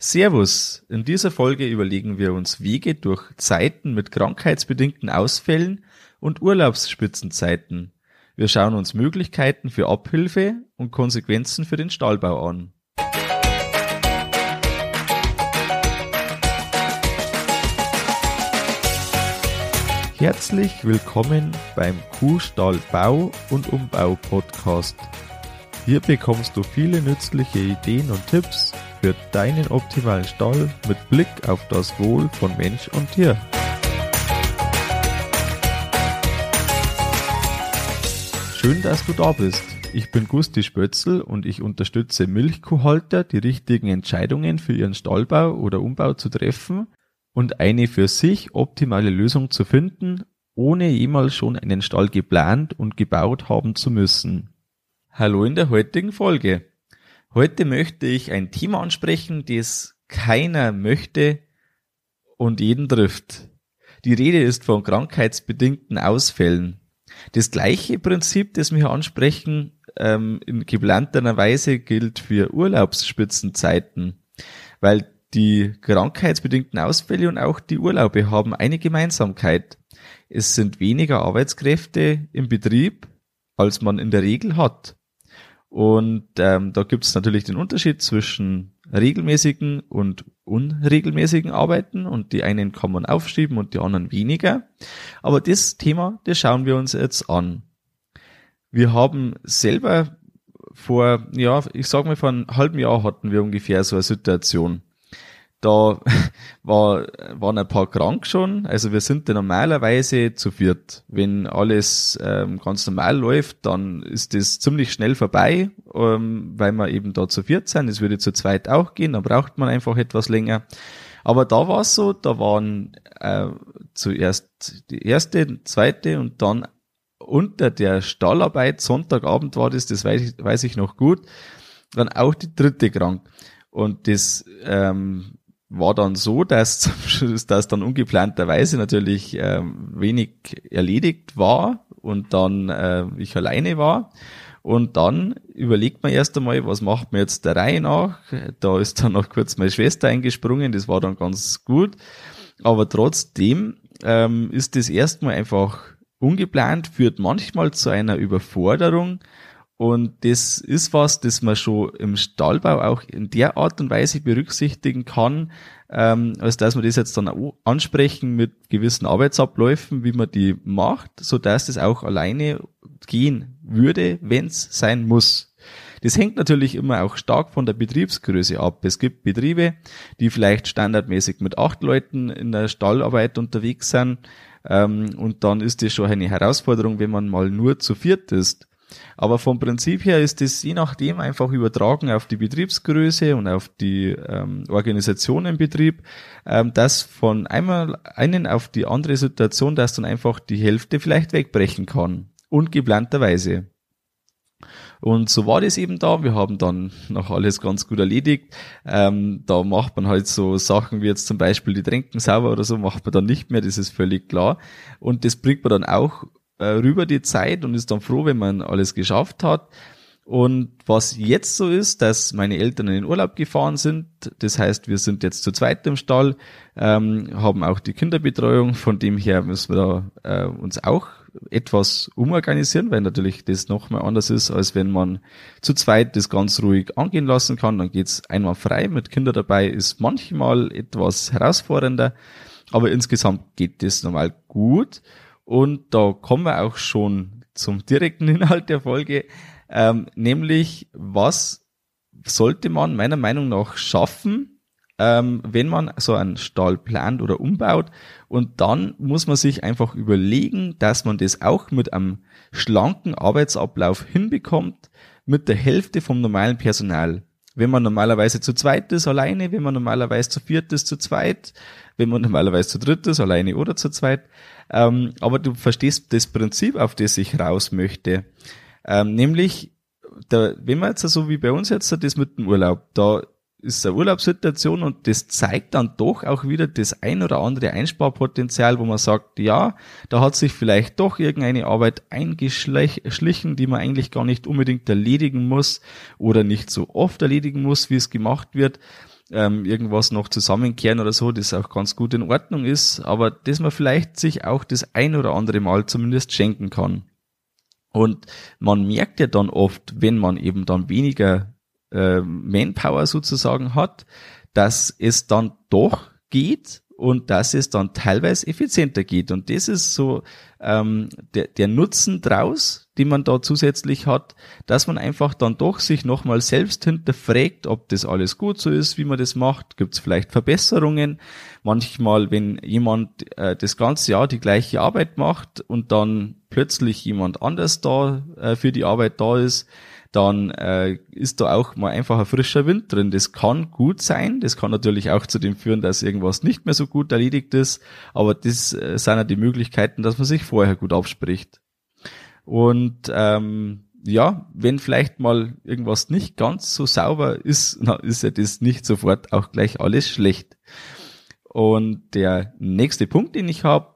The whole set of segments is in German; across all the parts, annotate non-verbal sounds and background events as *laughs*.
Servus! In dieser Folge überlegen wir uns Wege durch Zeiten mit krankheitsbedingten Ausfällen und Urlaubsspitzenzeiten. Wir schauen uns Möglichkeiten für Abhilfe und Konsequenzen für den Stallbau an. Herzlich willkommen beim Kuhstallbau und Umbau Podcast. Hier bekommst du viele nützliche Ideen und Tipps für deinen optimalen Stall mit Blick auf das Wohl von Mensch und Tier. Schön, dass du da bist. Ich bin Gusti Spötzl und ich unterstütze Milchkuhhalter, die richtigen Entscheidungen für ihren Stallbau oder Umbau zu treffen und eine für sich optimale Lösung zu finden, ohne jemals schon einen Stall geplant und gebaut haben zu müssen. Hallo in der heutigen Folge. Heute möchte ich ein Thema ansprechen, das keiner möchte und jeden trifft. Die Rede ist von krankheitsbedingten Ausfällen. Das gleiche Prinzip, das wir hier ansprechen, ähm, in geplanter Weise gilt für Urlaubsspitzenzeiten, weil die krankheitsbedingten Ausfälle und auch die Urlaube haben eine Gemeinsamkeit. Es sind weniger Arbeitskräfte im Betrieb, als man in der Regel hat. Und ähm, da gibt es natürlich den Unterschied zwischen regelmäßigen und unregelmäßigen Arbeiten und die einen kann man aufschieben und die anderen weniger. Aber das Thema, das schauen wir uns jetzt an. Wir haben selber vor, ja, ich sag mal, vor einem halben Jahr hatten wir ungefähr so eine Situation. Da war, waren ein paar krank schon. Also wir sind da normalerweise zu viert. Wenn alles ähm, ganz normal läuft, dann ist das ziemlich schnell vorbei, ähm, weil wir eben da zu viert sind. Es würde zu zweit auch gehen, dann braucht man einfach etwas länger. Aber da war es so, da waren äh, zuerst die erste, zweite und dann unter der Stallarbeit, Sonntagabend war das, das weiß ich, weiß ich noch gut, dann auch die dritte krank. Und das ähm, war dann so, dass *laughs* dass dann ungeplanterweise natürlich äh, wenig erledigt war und dann äh, ich alleine war. Und dann überlegt man erst einmal, was macht man jetzt der Reihe nach? Da ist dann noch kurz meine Schwester eingesprungen, das war dann ganz gut. Aber trotzdem ähm, ist das erstmal einfach ungeplant, führt manchmal zu einer Überforderung und das ist was, das man schon im Stallbau auch in der Art und Weise berücksichtigen kann, ähm, als dass man das jetzt dann auch ansprechen mit gewissen Arbeitsabläufen, wie man die macht, so dass das auch alleine gehen würde, wenn es sein muss. Das hängt natürlich immer auch stark von der Betriebsgröße ab. Es gibt Betriebe, die vielleicht standardmäßig mit acht Leuten in der Stallarbeit unterwegs sind. Ähm, und dann ist das schon eine Herausforderung, wenn man mal nur zu viert ist. Aber vom Prinzip her ist es je nachdem einfach übertragen auf die Betriebsgröße und auf die ähm, Organisation im Betrieb, ähm, dass von einmal einen auf die andere Situation, dass dann einfach die Hälfte vielleicht wegbrechen kann. Ungeplanterweise. Und so war das eben da. Wir haben dann noch alles ganz gut erledigt. Ähm, da macht man halt so Sachen wie jetzt zum Beispiel die Tränken sauber oder so, macht man dann nicht mehr, das ist völlig klar. Und das bringt man dann auch äh, rüber die Zeit und ist dann froh, wenn man alles geschafft hat. Und was jetzt so ist, dass meine Eltern in den Urlaub gefahren sind, das heißt, wir sind jetzt zu zweit im Stall, ähm, haben auch die Kinderbetreuung, von dem her müssen wir da äh, uns auch etwas umorganisieren, weil natürlich das nochmal anders ist, als wenn man zu zweit das ganz ruhig angehen lassen kann. Dann geht's einmal frei, mit Kindern dabei ist manchmal etwas herausfordernder, aber insgesamt geht das normal gut. Und da kommen wir auch schon zum direkten Inhalt der Folge, ähm, nämlich was sollte man meiner Meinung nach schaffen, ähm, wenn man so einen Stall plant oder umbaut. Und dann muss man sich einfach überlegen, dass man das auch mit einem schlanken Arbeitsablauf hinbekommt, mit der Hälfte vom normalen Personal. Wenn man normalerweise zu zweit ist, alleine, wenn man normalerweise zu viert ist, zu zweit, wenn man normalerweise zu dritt ist, alleine oder zu zweit. Ähm, aber du verstehst das Prinzip, auf das ich raus möchte. Ähm, nämlich, da, wenn man jetzt so wie bei uns jetzt das mit dem Urlaub, da ist eine Urlaubssituation und das zeigt dann doch auch wieder das ein oder andere Einsparpotenzial, wo man sagt, ja, da hat sich vielleicht doch irgendeine Arbeit eingeschlichen, die man eigentlich gar nicht unbedingt erledigen muss oder nicht so oft erledigen muss, wie es gemacht wird. Ähm, irgendwas noch zusammenkehren oder so, das auch ganz gut in Ordnung ist, aber dass man vielleicht sich auch das ein oder andere Mal zumindest schenken kann. Und man merkt ja dann oft, wenn man eben dann weniger äh, Manpower sozusagen hat, dass es dann doch geht und dass es dann teilweise effizienter geht. Und das ist so ähm, der, der Nutzen draus, den man da zusätzlich hat, dass man einfach dann doch sich nochmal selbst hinterfragt, ob das alles gut so ist, wie man das macht. Gibt es vielleicht Verbesserungen? Manchmal, wenn jemand äh, das ganze Jahr die gleiche Arbeit macht und dann plötzlich jemand anders da äh, für die Arbeit da ist, dann äh, ist da auch mal einfach ein frischer Wind drin. Das kann gut sein, das kann natürlich auch zu dem führen, dass irgendwas nicht mehr so gut erledigt ist, aber das äh, sind ja die Möglichkeiten, dass man sich vorher gut abspricht. Und ähm, ja, wenn vielleicht mal irgendwas nicht ganz so sauber ist, *laughs* dann ist ja das nicht sofort auch gleich alles schlecht. Und der nächste Punkt, den ich habe,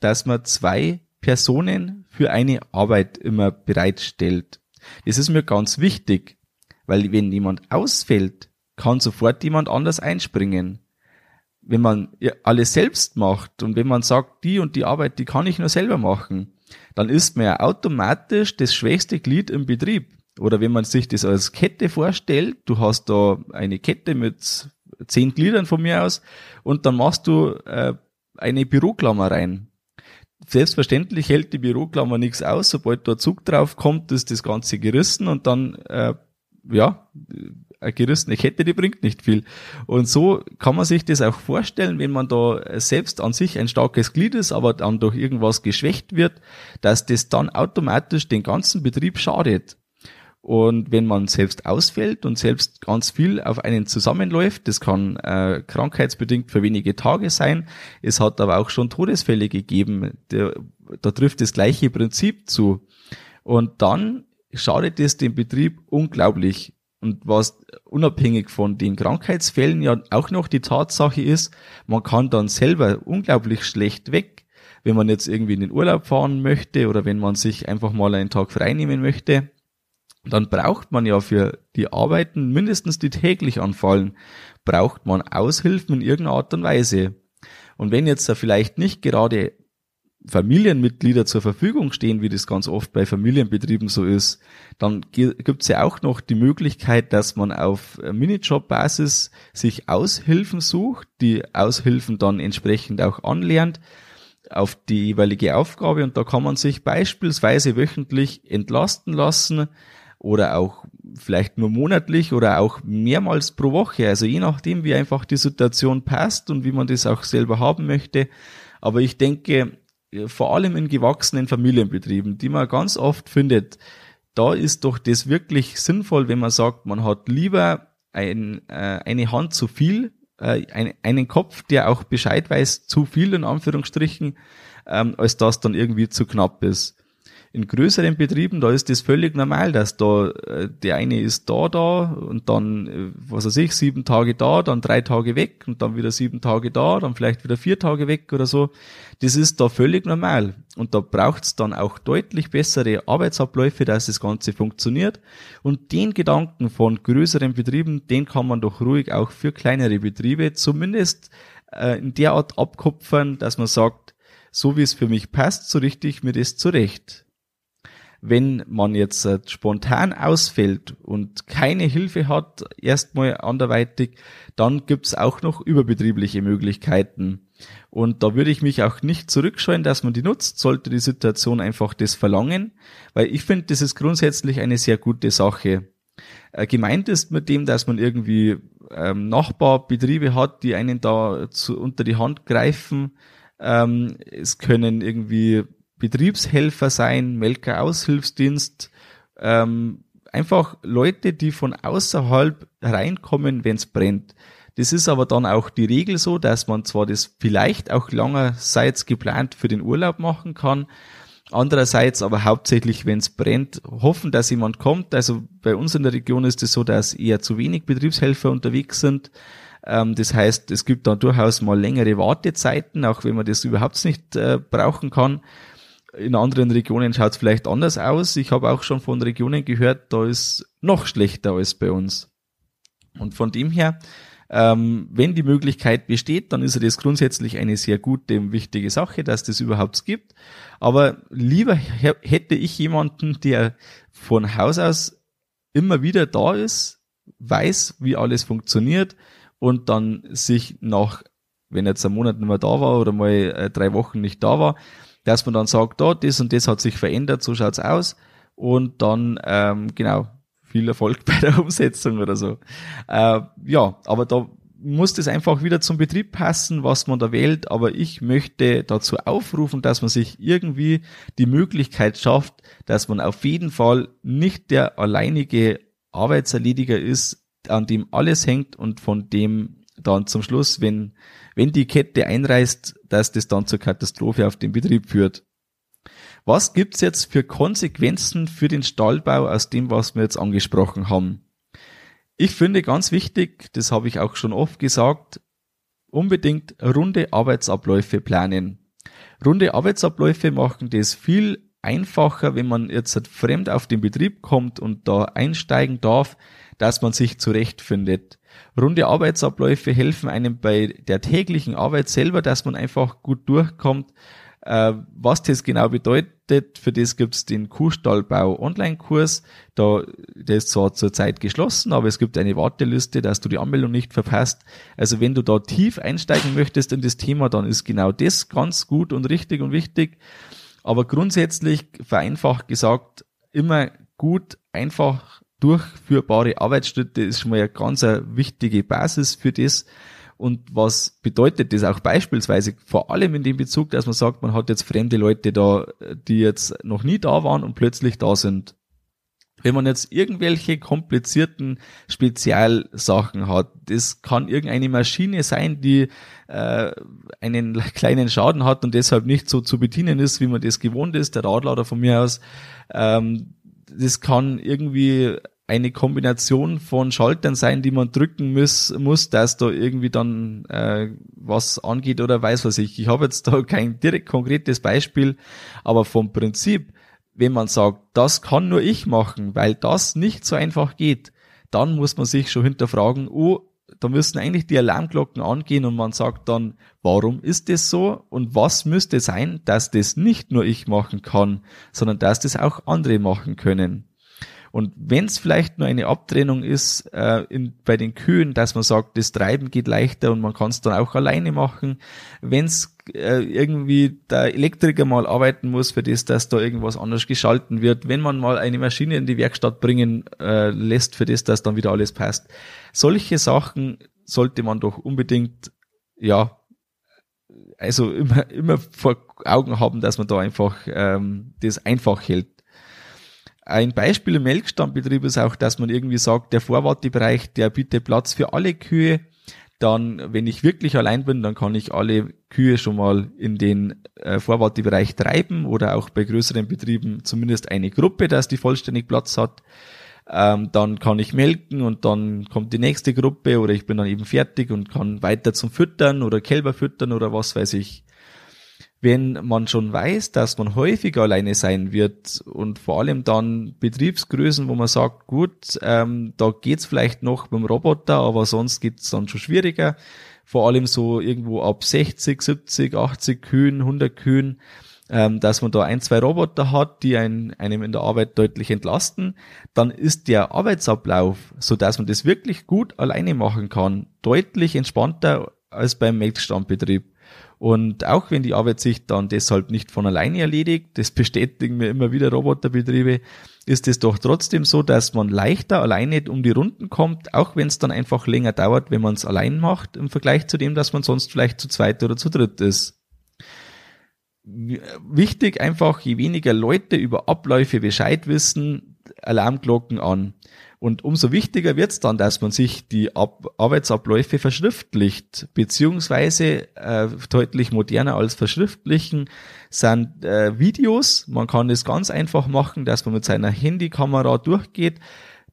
dass man zwei Personen für eine Arbeit immer bereitstellt. Das ist mir ganz wichtig, weil wenn jemand ausfällt, kann sofort jemand anders einspringen. Wenn man alles selbst macht und wenn man sagt, die und die Arbeit, die kann ich nur selber machen, dann ist man ja automatisch das schwächste Glied im Betrieb. Oder wenn man sich das als Kette vorstellt, du hast da eine Kette mit zehn Gliedern von mir aus und dann machst du äh, eine Büroklammer rein selbstverständlich hält die Büroklammer nichts aus. Sobald da Zug drauf kommt, ist das Ganze gerissen und dann, äh, ja, eine gerissene Kette, die bringt nicht viel. Und so kann man sich das auch vorstellen, wenn man da selbst an sich ein starkes Glied ist, aber dann durch irgendwas geschwächt wird, dass das dann automatisch den ganzen Betrieb schadet. Und wenn man selbst ausfällt und selbst ganz viel auf einen zusammenläuft, das kann äh, krankheitsbedingt für wenige Tage sein. Es hat aber auch schon Todesfälle gegeben. Der, da trifft das gleiche Prinzip zu. Und dann schadet es dem Betrieb unglaublich. Und was unabhängig von den Krankheitsfällen ja auch noch die Tatsache ist, man kann dann selber unglaublich schlecht weg, wenn man jetzt irgendwie in den Urlaub fahren möchte oder wenn man sich einfach mal einen Tag frei nehmen möchte dann braucht man ja für die Arbeiten, mindestens die täglich anfallen, braucht man Aushilfen in irgendeiner Art und Weise. Und wenn jetzt da vielleicht nicht gerade Familienmitglieder zur Verfügung stehen, wie das ganz oft bei Familienbetrieben so ist, dann gibt es ja auch noch die Möglichkeit, dass man auf Minijob-Basis sich Aushilfen sucht, die Aushilfen dann entsprechend auch anlernt auf die jeweilige Aufgabe und da kann man sich beispielsweise wöchentlich entlasten lassen, oder auch vielleicht nur monatlich oder auch mehrmals pro Woche. Also je nachdem, wie einfach die Situation passt und wie man das auch selber haben möchte. Aber ich denke, vor allem in gewachsenen Familienbetrieben, die man ganz oft findet, da ist doch das wirklich sinnvoll, wenn man sagt, man hat lieber ein, äh, eine Hand zu viel, äh, ein, einen Kopf, der auch Bescheid weiß, zu viel in Anführungsstrichen, ähm, als das dann irgendwie zu knapp ist in größeren Betrieben, da ist das völlig normal, dass da äh, der eine ist da, da und dann, äh, was weiß ich, sieben Tage da, dann drei Tage weg und dann wieder sieben Tage da, dann vielleicht wieder vier Tage weg oder so. Das ist da völlig normal. Und da braucht's dann auch deutlich bessere Arbeitsabläufe, dass das Ganze funktioniert. Und den Gedanken von größeren Betrieben, den kann man doch ruhig auch für kleinere Betriebe zumindest äh, in der Art abkupfern, dass man sagt, so wie es für mich passt, so richte ich mir das zurecht wenn man jetzt äh, spontan ausfällt und keine Hilfe hat, erstmal anderweitig, dann gibt's auch noch überbetriebliche Möglichkeiten. Und da würde ich mich auch nicht zurückscheuen, dass man die nutzt, sollte die Situation einfach das verlangen, weil ich finde, das ist grundsätzlich eine sehr gute Sache. Äh, gemeint ist mit dem, dass man irgendwie ähm, Nachbarbetriebe hat, die einen da zu, unter die Hand greifen. Ähm, es können irgendwie Betriebshelfer sein, Melker-Aushilfsdienst, ähm, einfach Leute, die von außerhalb reinkommen, wenn es brennt. Das ist aber dann auch die Regel so, dass man zwar das vielleicht auch langerseits geplant für den Urlaub machen kann, andererseits aber hauptsächlich, wenn es brennt, hoffen, dass jemand kommt. Also bei uns in der Region ist es so, dass eher zu wenig Betriebshelfer unterwegs sind. Ähm, das heißt, es gibt dann durchaus mal längere Wartezeiten, auch wenn man das überhaupt nicht äh, brauchen kann. In anderen Regionen schaut es vielleicht anders aus. Ich habe auch schon von Regionen gehört, da ist noch schlechter als bei uns. Und von dem her Ähm, wenn die Möglichkeit besteht, dann ist das grundsätzlich eine sehr gute und wichtige Sache, dass das überhaupt gibt. Aber lieber hätte ich jemanden, der von Haus aus immer wieder da ist, weiß, wie alles funktioniert und dann sich nach, wenn jetzt ein Monat nicht mehr da war oder mal äh, drei Wochen nicht da war, dass man dann sagt, da, das und das hat sich verändert, so schaut's aus und dann, ähm, genau, viel Erfolg *laughs* bei der Umsetzung oder so. Äh, ja, aber da muss das einfach wieder zum Betrieb passen, was man da wählt. Aber ich möchte dazu aufrufen, dass man sich irgendwie die Möglichkeit schafft, dass man auf jeden Fall nicht der alleinige Arbeitserlediger ist, an dem alles hängt und von dem dann zum Schluss, wenn, wenn die Kette einreißt, dass das dann zur Katastrophe auf dem Betrieb führt. Was gibt's jetzt für Konsequenzen für den Stallbau aus dem, was wir jetzt angesprochen haben? Ich finde ganz wichtig, das habe ich auch schon oft gesagt, unbedingt runde Arbeitsabläufe planen. Runde Arbeitsabläufe machen das viel einfacher, wenn man jetzt fremd auf den Betrieb kommt und da einsteigen darf, dass man sich zurechtfindet. Runde Arbeitsabläufe helfen einem bei der täglichen Arbeit selber, dass man einfach gut durchkommt, äh, was das genau bedeutet, für das gibt's den Kuhstallbau Online-Kurs. Da, der ist zwar zurzeit geschlossen, aber es gibt eine Warteliste, dass du die Anmeldung nicht verpasst. Also wenn du da tief einsteigen möchtest in das Thema, dann ist genau das ganz gut und richtig und wichtig. Aber grundsätzlich, vereinfacht gesagt, immer gut, einfach durchführbare Arbeitsschritte ist schon mal eine ganz wichtige Basis für das, und was bedeutet das auch beispielsweise vor allem in dem Bezug, dass man sagt, man hat jetzt fremde Leute da, die jetzt noch nie da waren und plötzlich da sind. Wenn man jetzt irgendwelche komplizierten Spezialsachen hat, das kann irgendeine Maschine sein, die äh, einen kleinen Schaden hat und deshalb nicht so zu bedienen ist, wie man das gewohnt ist, der Radlader von mir aus. Ähm, das kann irgendwie eine Kombination von Schaltern sein, die man drücken muss, muss dass da irgendwie dann äh, was angeht oder weiß was ich. Ich habe jetzt da *laughs* kein direkt konkretes Beispiel, aber vom Prinzip, wenn man sagt, das kann nur ich machen, weil das nicht so einfach geht, dann muss man sich schon hinterfragen, oh, da müssen eigentlich die Alarmglocken angehen und man sagt dann, warum ist das so und was müsste sein, dass das nicht nur ich machen kann, sondern dass das auch andere machen können. Und wenn es vielleicht nur eine Abtrennung ist äh, in, bei den Kühen, dass man sagt, das Treiben geht leichter und man kann es dann auch alleine machen. Wenn es äh, irgendwie der Elektriker mal arbeiten muss für das, dass da irgendwas anders geschalten wird, wenn man mal eine Maschine in die Werkstatt bringen äh, lässt für das, dass dann wieder alles passt. Solche Sachen sollte man doch unbedingt, ja, also immer, immer vor Augen haben, dass man da einfach ähm, das einfach hält. Ein Beispiel im Melkstammbetrieb ist auch, dass man irgendwie sagt, der Vorwartebereich, der bietet Platz für alle Kühe. Dann, wenn ich wirklich allein bin, dann kann ich alle Kühe schon mal in den äh, Vorwartebereich treiben oder auch bei größeren Betrieben zumindest eine Gruppe, dass die vollständig Platz hat. Ähm, dann kann ich melken und dann kommt die nächste Gruppe oder ich bin dann eben fertig und kann weiter zum Füttern oder Kälber füttern oder was weiß ich wenn man schon weiß, dass man häufiger alleine sein wird und vor allem dann Betriebsgrößen, wo man sagt, gut, ähm, da geht's vielleicht noch dem Roboter, aber sonst geht's dann schon schwieriger. Vor allem so irgendwo ab 60, 70, 80 Kühen, 100 Kühen, ähm, dass man da ein, zwei Roboter hat, die einen, einem in der Arbeit deutlich entlasten, dann ist der Arbeitsablauf, so dass man das wirklich gut alleine machen kann, deutlich entspannter als beim Melkstammbetrieb. Und auch wenn die Arbeit sich dann deshalb nicht von alleine erledigt, das bestätigen mir immer wieder Roboterbetriebe, ist es doch trotzdem so, dass man leichter alleine um die Runden kommt, auch wenn es dann einfach länger dauert, wenn man es allein macht, im Vergleich zu dem, dass man sonst vielleicht zu zweit oder zu dritt ist. Wichtig einfach, je weniger Leute über Abläufe Bescheid wissen, Alarmglocken an. Und umso wichtiger wird es dann, dass man sich die Ab Arbeitsabläufe verschriftlicht, beziehungsweise äh, deutlich moderner als verschriftlichen sind äh, Videos. Man kann es ganz einfach machen, dass man mit seiner Handykamera durchgeht,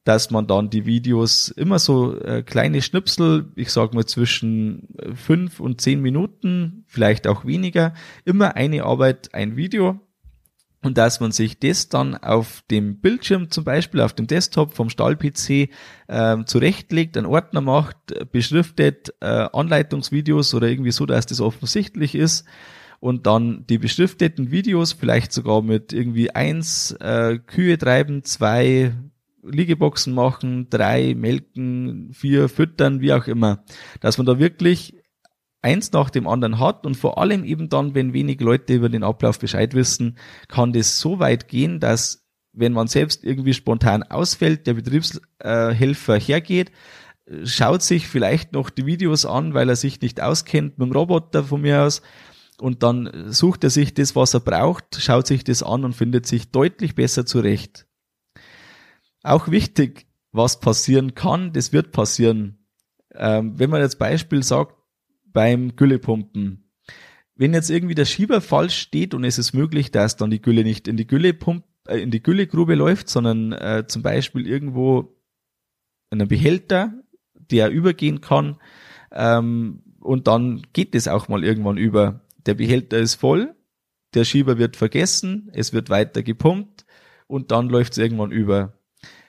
dass man dann die Videos immer so äh, kleine Schnipsel, ich sage mal zwischen fünf und zehn Minuten, vielleicht auch weniger, immer eine Arbeit, ein Video und dass man sich das dann auf dem Bildschirm zum Beispiel auf dem Desktop vom Stall-PC äh, zurechtlegt, einen Ordner macht, beschriftet äh, Anleitungsvideos oder irgendwie so, dass das offensichtlich ist und dann die beschrifteten Videos vielleicht sogar mit irgendwie eins äh, Kühe treiben, zwei Liegeboxen machen, drei melken, vier füttern, wie auch immer, dass man da wirklich eins nach dem anderen hat und vor allem eben dann, wenn wenig Leute über den Ablauf Bescheid wissen, kann das so weit gehen, dass wenn man selbst irgendwie spontan ausfällt, der Betriebshelfer hergeht, schaut sich vielleicht noch die Videos an, weil er sich nicht auskennt mit dem Roboter von mir aus und dann sucht er sich das, was er braucht, schaut sich das an und findet sich deutlich besser zurecht. Auch wichtig, was passieren kann, das wird passieren. Ähm, wenn man jetzt Beispiel sagt, beim Güllepumpen. Wenn jetzt irgendwie der Schieber falsch steht und es ist möglich, dass dann die Gülle nicht in die Güllepump, äh, in die Güllegrube läuft, sondern äh, zum Beispiel irgendwo in einem Behälter, der übergehen kann, ähm, und dann geht es auch mal irgendwann über. Der Behälter ist voll, der Schieber wird vergessen, es wird weiter gepumpt und dann läuft es irgendwann über.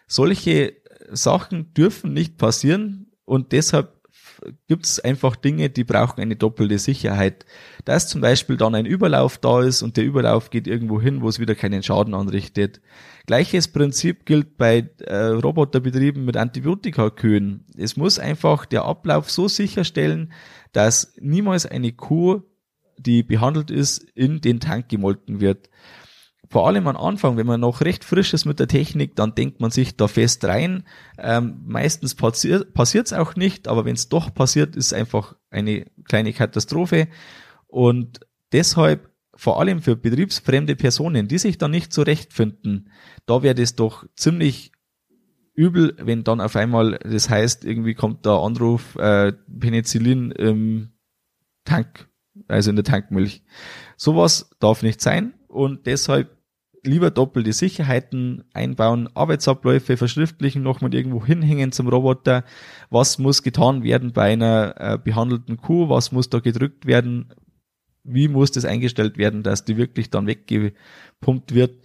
Solche Sachen dürfen nicht passieren und deshalb gibt es einfach Dinge, die brauchen eine doppelte Sicherheit. Dass zum Beispiel dann ein Überlauf da ist und der Überlauf geht irgendwo hin, wo es wieder keinen Schaden anrichtet. Gleiches Prinzip gilt bei äh, Roboterbetrieben mit Antibiotikakühen. Es muss einfach der Ablauf so sicherstellen, dass niemals eine Kuh, die behandelt ist, in den Tank gemolken wird vor allem am Anfang, wenn man noch recht frisch ist mit der Technik, dann denkt man sich da fest rein. Ähm, meistens passiert es auch nicht, aber wenn es doch passiert, ist einfach eine kleine Katastrophe. Und deshalb vor allem für betriebsfremde Personen, die sich da nicht zurechtfinden, da wäre das doch ziemlich übel, wenn dann auf einmal, das heißt, irgendwie kommt der Anruf, äh, Penicillin im Tank, also in der Tankmilch. Sowas darf nicht sein und deshalb lieber doppelte Sicherheiten einbauen, Arbeitsabläufe verschriftlichen, nochmal irgendwo hinhängen zum Roboter. Was muss getan werden bei einer äh, behandelten Kuh? Was muss da gedrückt werden? Wie muss das eingestellt werden, dass die wirklich dann weggepumpt wird?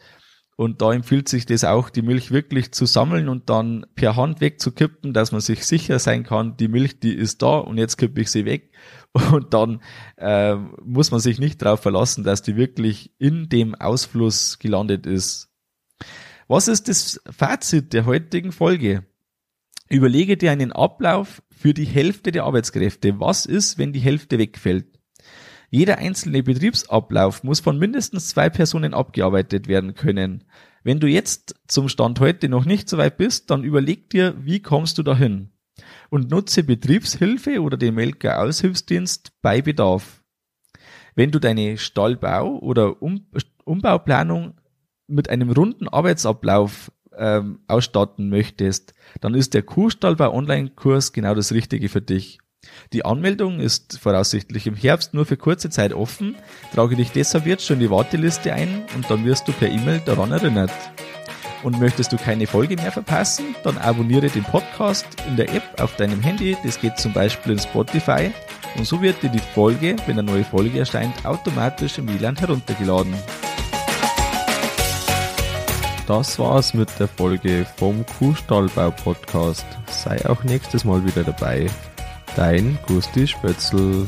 Und da empfiehlt sich das auch, die Milch wirklich zu sammeln und dann per Hand wegzukippen, dass man sich sicher sein kann, die Milch, die ist da und jetzt kippe ich sie weg. *laughs* Und dann äh, muss man sich nicht darauf verlassen, dass die wirklich in dem Ausfluss gelandet ist. Was ist das Fazit der heutigen Folge? Überlege dir einen Ablauf für die Hälfte der Arbeitskräfte. Was ist, wenn die Hälfte wegfällt? Jeder einzelne Betriebsablauf muss von mindestens zwei Personen abgearbeitet werden können. Wenn du jetzt zum Stand heute noch nicht so weit bist, dann überleg dir, wie kommst du dahin? Und nutze Betriebshilfe oder den Melker-Aushilfsdienst bei Bedarf. Wenn du deine Stallbau- oder um Umbauplanung mit einem runden Arbeitsablauf ähm, ausstatten möchtest, dann ist der Kuhstallbau Online-Kurs genau das Richtige für dich. Die Anmeldung ist voraussichtlich im Herbst nur für kurze Zeit offen. Trage dich deshalb jetzt schon in die Warteliste ein und dann wirst du per E-Mail daran erinnert. Und möchtest du keine Folge mehr verpassen, dann abonniere den Podcast in der App auf deinem Handy. Das geht zum Beispiel in Spotify. Und so wird dir die Folge, wenn eine neue Folge erscheint, automatisch im WLAN heruntergeladen. Das war's mit der Folge vom Kuhstallbau Podcast. Sei auch nächstes Mal wieder dabei. Dein Gusti Spötzl.